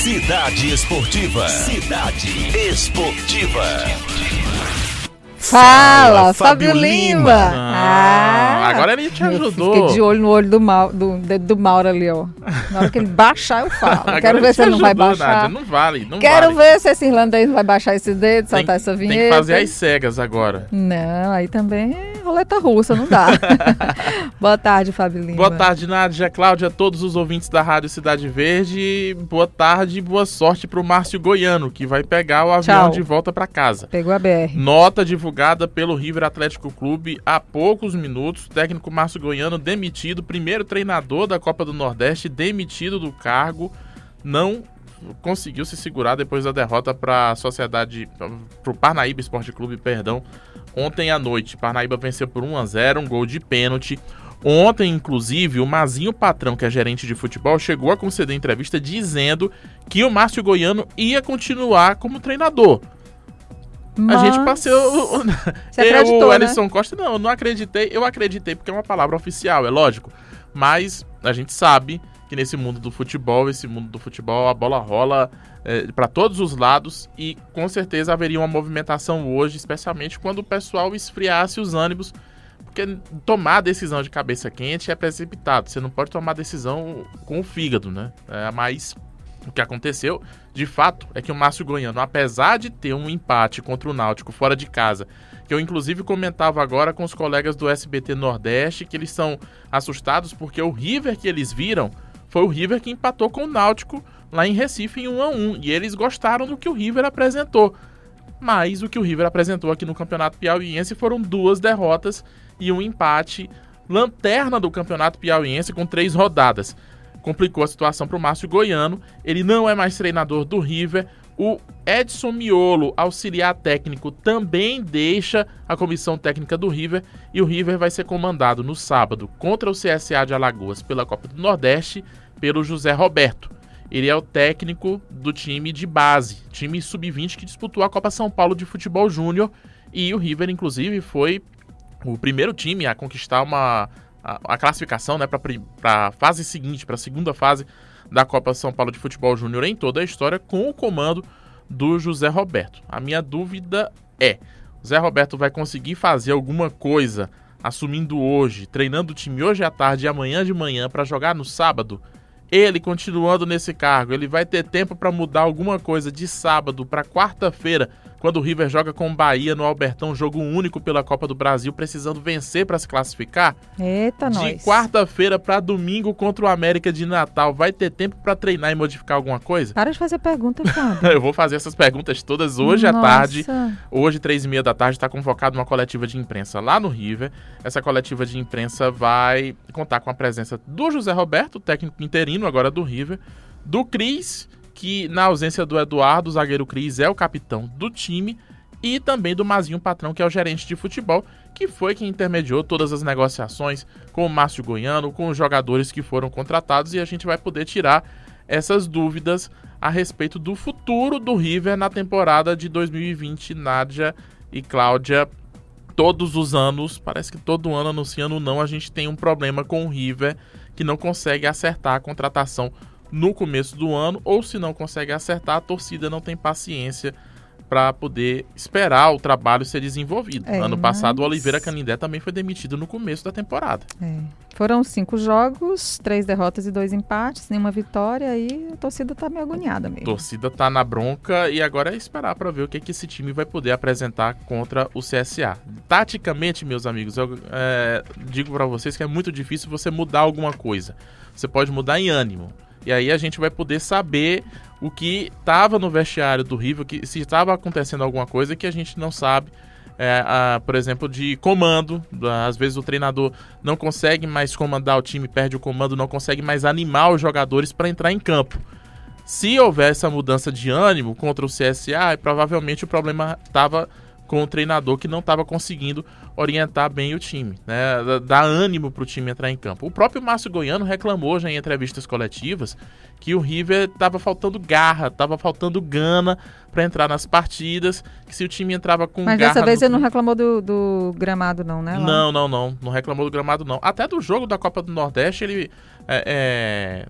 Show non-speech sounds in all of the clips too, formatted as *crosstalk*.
Cidade Esportiva. Cidade Esportiva. Fala, Fábio Lima. Ah, agora ele te ajudou. Fiquei de olho no olho do, mal, do dedo do Mauro ali, ó. Na hora que ele baixar, eu falo. *laughs* Quero ver se ele não vai baixar. Nádia, não vale, não Quero vale. ver se esse irlandês não vai baixar esse dedo, Tem, soltar essa tem vinheta. que fazer as cegas agora. Não, aí também é roleta russa, não dá. *laughs* Boa tarde, Fábio Lima. Boa tarde, Nádia, Cláudia, todos os ouvintes da Rádio Cidade Verde. Boa tarde e boa sorte pro Márcio Goiano, que vai pegar o avião Tchau. de volta para casa. Pegou a BR. Nota divulgada pelo River Atlético Clube há poucos minutos. O técnico Márcio Goiano demitido, primeiro treinador da Copa do Nordeste, demitido do cargo, não conseguiu se segurar depois da derrota para a Sociedade, para o Parnaíba Esporte Clube, perdão, ontem à noite. Parnaíba venceu por 1 a 0, um gol de pênalti. Ontem, inclusive, o Mazinho Patrão, que é gerente de futebol, chegou a conceder entrevista dizendo que o Márcio Goiano ia continuar como treinador. A gente Mas- passou. *laughs* Você eu, o né? Ellison Costa, não, eu não acreditei. Eu acreditei porque é uma palavra oficial, é lógico. Mas a gente sabe que nesse mundo do futebol, esse mundo do futebol, a bola rola para todos os lados e com certeza haveria uma movimentação hoje, especialmente quando o pessoal esfriasse os ânimos. Porque tomar decisão de cabeça quente é precipitado. Você não pode tomar decisão com o fígado, né? É, mas o que aconteceu, de fato, é que o Márcio Goiano, apesar de ter um empate contra o Náutico fora de casa, que eu inclusive comentava agora com os colegas do SBT Nordeste, que eles são assustados porque o River que eles viram foi o River que empatou com o Náutico lá em Recife em 1 a 1 e eles gostaram do que o River apresentou. Mas o que o River apresentou aqui no Campeonato Piauiense foram duas derrotas e um empate lanterna do Campeonato Piauiense com três rodadas complicou a situação para o Márcio Goiano. Ele não é mais treinador do River. O Edson Miolo, auxiliar técnico, também deixa a comissão técnica do River e o River vai ser comandado no sábado contra o CSA de Alagoas pela Copa do Nordeste pelo José Roberto. Ele é o técnico do time de base, time sub-20 que disputou a Copa São Paulo de Futebol Júnior e o River, inclusive, foi o primeiro time a conquistar uma a, a classificação né, para a fase seguinte, para a segunda fase da Copa São Paulo de Futebol Júnior em toda a história, com o comando do José Roberto. A minha dúvida é: Zé Roberto vai conseguir fazer alguma coisa assumindo hoje, treinando o time hoje à tarde e amanhã de manhã para jogar no sábado? Ele continuando nesse cargo, ele vai ter tempo para mudar alguma coisa de sábado para quarta-feira, quando o River joga com o Bahia no Albertão, jogo único pela Copa do Brasil, precisando vencer para se classificar? Eita, de nós. quarta-feira para domingo contra o América de Natal, vai ter tempo para treinar e modificar alguma coisa? Para de fazer pergunta, Fábio. *laughs* Eu vou fazer essas perguntas todas hoje à Nossa. tarde. Hoje, três e meia da tarde, está convocada uma coletiva de imprensa lá no River. Essa coletiva de imprensa vai contar com a presença do José Roberto, técnico interino agora do River, do Cris, que na ausência do Eduardo, o zagueiro Cris é o capitão do time, e também do Mazinho Patrão, que é o gerente de futebol, que foi quem intermediou todas as negociações com o Márcio Goiano, com os jogadores que foram contratados, e a gente vai poder tirar essas dúvidas a respeito do futuro do River na temporada de 2020. Nádia e Cláudia, todos os anos, parece que todo ano anunciando não, a gente tem um problema com o River que não consegue acertar a contratação no começo do ano, ou se não consegue acertar, a torcida não tem paciência para poder esperar o trabalho ser desenvolvido. É, ano passado, o Oliveira Canindé também foi demitido no começo da temporada. É. Foram cinco jogos, três derrotas e dois empates, nenhuma vitória, e a torcida tá meio agoniada A mesmo. torcida tá na bronca e agora é esperar para ver o que, que esse time vai poder apresentar contra o CSA. Taticamente, meus amigos, eu é, digo para vocês que é muito difícil você mudar alguma coisa. Você pode mudar em ânimo. E aí a gente vai poder saber o que estava no vestiário do River, que se estava acontecendo alguma coisa que a gente não sabe. É, a, por exemplo, de comando. Às vezes o treinador não consegue mais comandar o time, perde o comando, não consegue mais animar os jogadores para entrar em campo. Se houver essa mudança de ânimo contra o CSA, provavelmente o problema estava com o treinador que não estava conseguindo orientar bem o time, né? Dá- Dar ânimo para o time entrar em campo. O próprio Márcio Goiano reclamou já em entrevistas coletivas que o River estava faltando garra, estava faltando gana para entrar nas partidas, que se o time entrava com Mas garra dessa vez no- ele não reclamou do, do gramado, não, né? lá? não, não, não. Não reclamou do gramado, não. Até do jogo da Copa do Nordeste, ele é, é,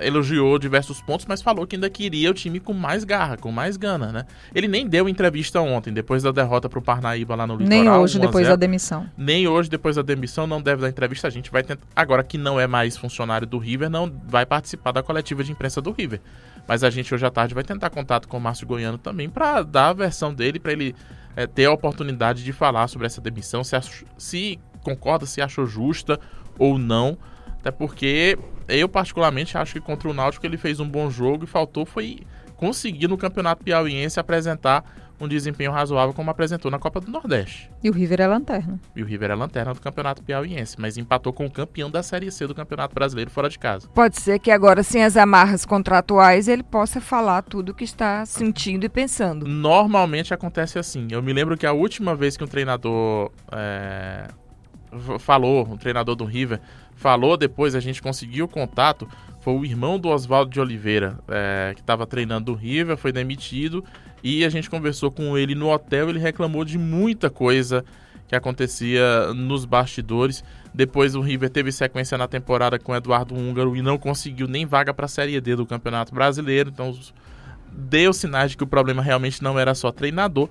elogiou diversos pontos, mas falou que ainda queria o time com mais garra, com mais gana, né? Ele nem deu entrevista ontem, depois da derrota pro Parnaíba lá no Litoral. Nem hoje, 1 a depois 0. da demissão. Nem hoje, depois da demissão, não deve dar entrevista. A gente vai tentar. Agora que não é mais funcionário do River, não vai participar da coletiva de imprensa do River. Mas a gente hoje à tarde vai tentar contato com o Márcio Goiano também para dar a versão dele, para ele é, ter a oportunidade de falar sobre essa demissão, se, ach- se concorda, se achou justa ou não. Até porque eu, particularmente, acho que contra o Náutico ele fez um bom jogo e faltou foi conseguir no Campeonato Piauiense apresentar um desempenho razoável como apresentou na Copa do Nordeste. E o River é lanterna. E o River é lanterna do Campeonato Piauiense, mas empatou com o campeão da Série C do Campeonato Brasileiro fora de casa. Pode ser que agora, sem as amarras contratuais, ele possa falar tudo o que está sentindo e pensando. Normalmente acontece assim. Eu me lembro que a última vez que um treinador é, falou, um treinador do River, falou depois, a gente conseguiu o contato, foi o irmão do Oswaldo de Oliveira, é, que estava treinando o River, foi demitido, e a gente conversou com ele no hotel, ele reclamou de muita coisa que acontecia nos bastidores. Depois o River teve sequência na temporada com o Eduardo Húngaro e não conseguiu nem vaga para a Série D do Campeonato Brasileiro, então deu sinais de que o problema realmente não era só treinador.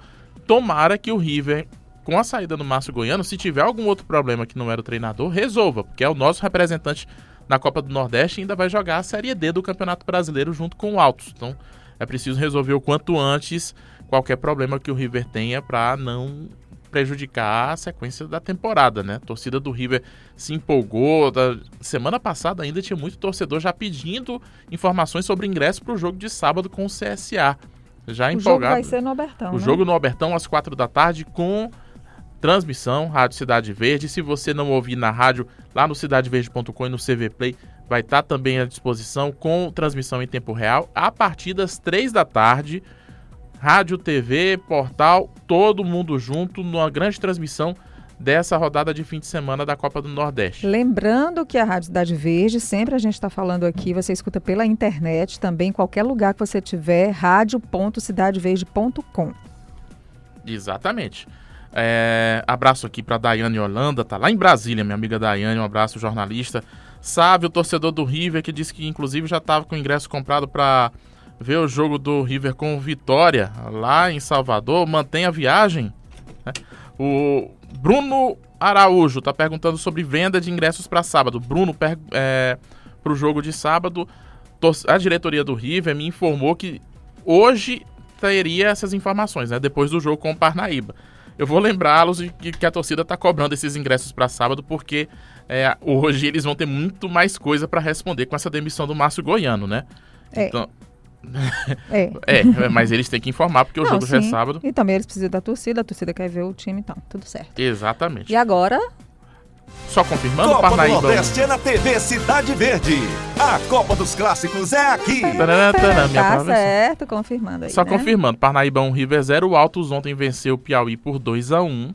Tomara que o River, com a saída do Márcio Goiano, se tiver algum outro problema que não era o treinador, resolva, porque é o nosso representante na Copa do Nordeste e ainda vai jogar a Série D do Campeonato Brasileiro junto com o Altos. Então é preciso resolver o quanto antes qualquer problema que o River tenha para não prejudicar a sequência da temporada, né? A torcida do River se empolgou. Da semana passada ainda tinha muito torcedor já pedindo informações sobre ingresso para o jogo de sábado com o CSA. Já O jogo empolgado. vai ser no Albertão, O né? jogo no Albertão às quatro da tarde com transmissão Rádio Cidade Verde. Se você não ouvir na rádio, lá no cidadeverde.com e no CV Play, vai estar também à disposição com transmissão em tempo real a partir das três da tarde. Rádio, TV, portal, todo mundo junto numa grande transmissão dessa rodada de fim de semana da Copa do Nordeste. Lembrando que a Rádio Cidade Verde, sempre a gente está falando aqui, você escuta pela internet, também em qualquer lugar que você tiver, rádio.cidadeverde.com. Exatamente. É, abraço aqui para Daiane Holanda, tá lá em Brasília, minha amiga Daiane, um abraço, jornalista. Sávio, torcedor do River, que disse que inclusive já estava com o ingresso comprado para ver o jogo do River com Vitória, lá em Salvador. Mantém a viagem. né? O Bruno Araújo tá perguntando sobre venda de ingressos para sábado. Bruno, é, para o jogo de sábado, a diretoria do River me informou que hoje teria essas informações, né? Depois do jogo com o Parnaíba. Eu vou lembrá-los de que, que a torcida está cobrando esses ingressos para sábado, porque é, hoje eles vão ter muito mais coisa para responder com essa demissão do Márcio Goiano, né? É. Então, *laughs* *laughs* É. é, mas eles têm que informar, porque o Não, jogo já é sim. sábado. E também eles precisam da torcida, a torcida quer ver o time, então, tudo certo. Exatamente. E agora, Só confirmando, Copa do Parnaíba. Nordeste é na TV Cidade Verde. A Copa dos Clássicos é aqui. Tá certo, confirmando aí, Só né? confirmando, Parnaíba 1, River 0. O Altos ontem venceu o Piauí por 2 a 1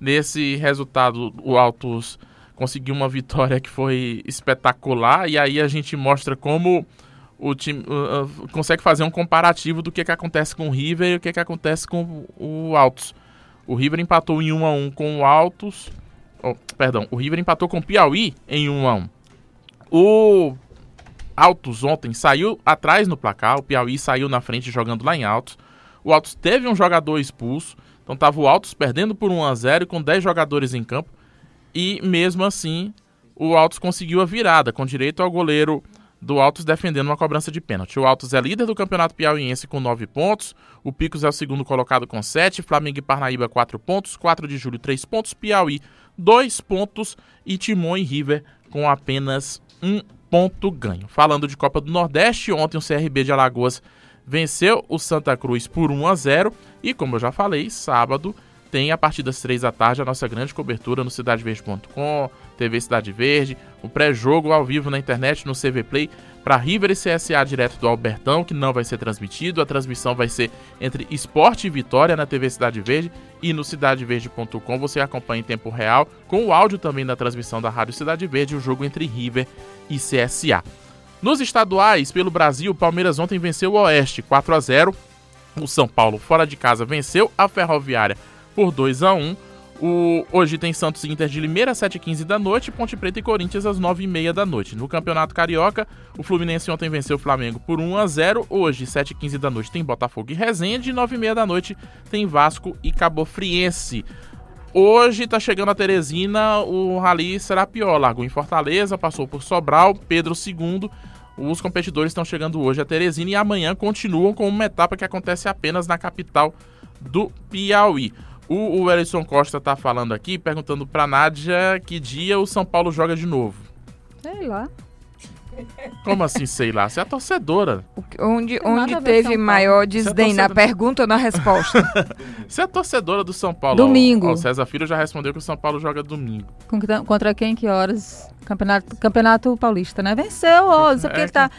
Nesse resultado, o Altos conseguiu uma vitória que foi espetacular. E aí a gente mostra como o time uh, uh, consegue fazer um comparativo do que, que acontece com o River e o que, que acontece com o Altos. O River empatou em 1 a 1 com o Altos. Oh, perdão, o River empatou com o Piauí em 1 a 1 O Altos ontem saiu atrás no placar, o Piauí saiu na frente jogando lá em Altos. O Altos teve um jogador expulso, então tava o Altos perdendo por 1 a 0 com 10 jogadores em campo. E mesmo assim, o Altos conseguiu a virada, com direito ao goleiro do Altos defendendo uma cobrança de pênalti. O Altos é líder do Campeonato Piauiense com 9 pontos, o Picos é o segundo colocado com 7, Flamengo e Parnaíba 4 pontos, 4 de julho 3 pontos, Piauí 2 pontos e Timon e River com apenas 1 ponto ganho. Falando de Copa do Nordeste, ontem o CRB de Alagoas venceu o Santa Cruz por 1 a 0 e como eu já falei, sábado tem a partir das 3 da tarde a nossa grande cobertura no cidadeverde.com, TV Cidade Verde, o pré-jogo ao vivo na internet no CV Play para River e CSA direto do Albertão, que não vai ser transmitido. A transmissão vai ser entre Esporte e Vitória na TV Cidade Verde e no cidadeverde.com. Você acompanha em tempo real, com o áudio também da transmissão da Rádio Cidade Verde, o jogo entre River e CSA. Nos estaduais, pelo Brasil, o Palmeiras ontem venceu o Oeste 4 a 0. O São Paulo, fora de casa, venceu a Ferroviária por 2 a 1. O, hoje tem Santos e Inter de Limeira, às 7h15 da noite, Ponte Preta e Corinthians às 9h30 da noite. No Campeonato Carioca, o Fluminense ontem venceu o Flamengo por 1 a 0 Hoje, 7h15 da noite, tem Botafogo e Resende. 9h30 da noite tem Vasco e Cabo Friense. Hoje tá chegando a Teresina, o Rally Serapió. Largou em Fortaleza, passou por Sobral, Pedro II. Os competidores estão chegando hoje a Teresina e amanhã continuam com uma etapa que acontece apenas na capital do Piauí. O, o Ellison Costa tá falando aqui, perguntando pra Nádia que dia o São Paulo joga de novo. Sei lá. Como assim, sei lá? Você é torcedora. Que- Onde, onde teve maior Você desdém, é na pergunta ou na resposta? *laughs* Você é torcedora do São Paulo. Domingo. Ó, o César Filho já respondeu que o São Paulo joga domingo. Que- Contra quem? Que horas? Campeonato, Campeonato Paulista, né? Venceu, ó. Não sei porque É ele tá.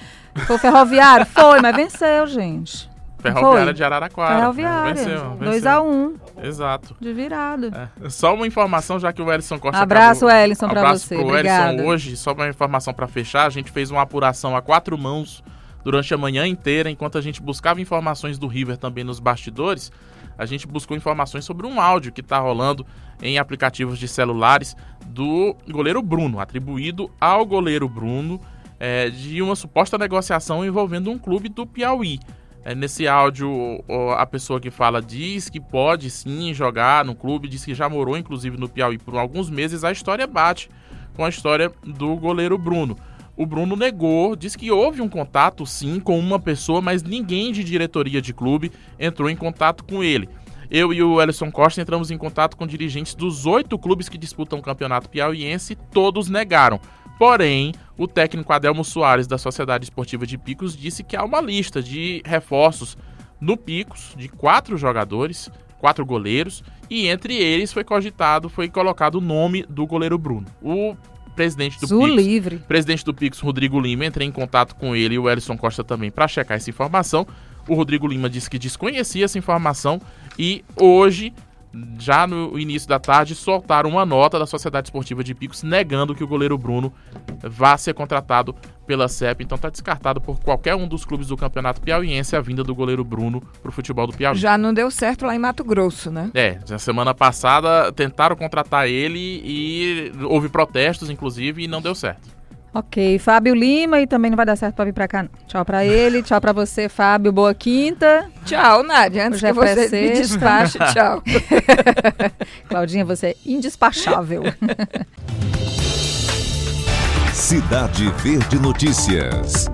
Foi o ferroviário? Foi, mas venceu, gente. *laughs* Ferroviária Foi? de Araraquara. Ferroviária. Venceu, venceu. 2x1, Exato. de virado. É. Só uma informação, já que o Ellison Costa Abraço, acabou- pra Abraço você. pro. Ellison hoje. Só uma informação pra fechar. A gente fez uma apuração a quatro mãos durante a manhã inteira, enquanto a gente buscava informações do River também nos bastidores. A gente buscou informações sobre um áudio que tá rolando em aplicativos de celulares do goleiro Bruno, atribuído ao goleiro Bruno, é, de uma suposta negociação envolvendo um clube do Piauí. É, nesse áudio, a pessoa que fala diz que pode sim jogar no clube, diz que já morou inclusive no Piauí por alguns meses. A história bate com a história do goleiro Bruno. O Bruno negou, diz que houve um contato sim com uma pessoa, mas ninguém de diretoria de clube entrou em contato com ele. Eu e o Ellison Costa entramos em contato com dirigentes dos oito clubes que disputam o campeonato piauiense, todos negaram. Porém, o técnico Adelmo Soares, da Sociedade Esportiva de Picos, disse que há uma lista de reforços no Picos de quatro jogadores, quatro goleiros, e entre eles foi cogitado, foi colocado o nome do goleiro Bruno. O presidente do Azul Picos, livre. presidente do Pix, Rodrigo Lima, entrei em contato com ele e o Ellison Costa também para checar essa informação. O Rodrigo Lima disse que desconhecia essa informação e hoje, já no início da tarde, soltaram uma nota da Sociedade Esportiva de Picos negando que o goleiro Bruno vá ser contratado pela CEP. Então está descartado por qualquer um dos clubes do Campeonato Piauiense a vinda do goleiro Bruno para o futebol do Piauí. Já não deu certo lá em Mato Grosso, né? É, na semana passada tentaram contratar ele e houve protestos, inclusive, e não deu certo. Ok, Fábio Lima e também não vai dar certo pra vir pra cá. não. Tchau pra ele, tchau pra você, Fábio. Boa quinta. Tchau, Nádia. Antes Hoje é que você me despache, *laughs* tchau. Claudinha, você é indespachável. *laughs* Cidade Verde Notícias.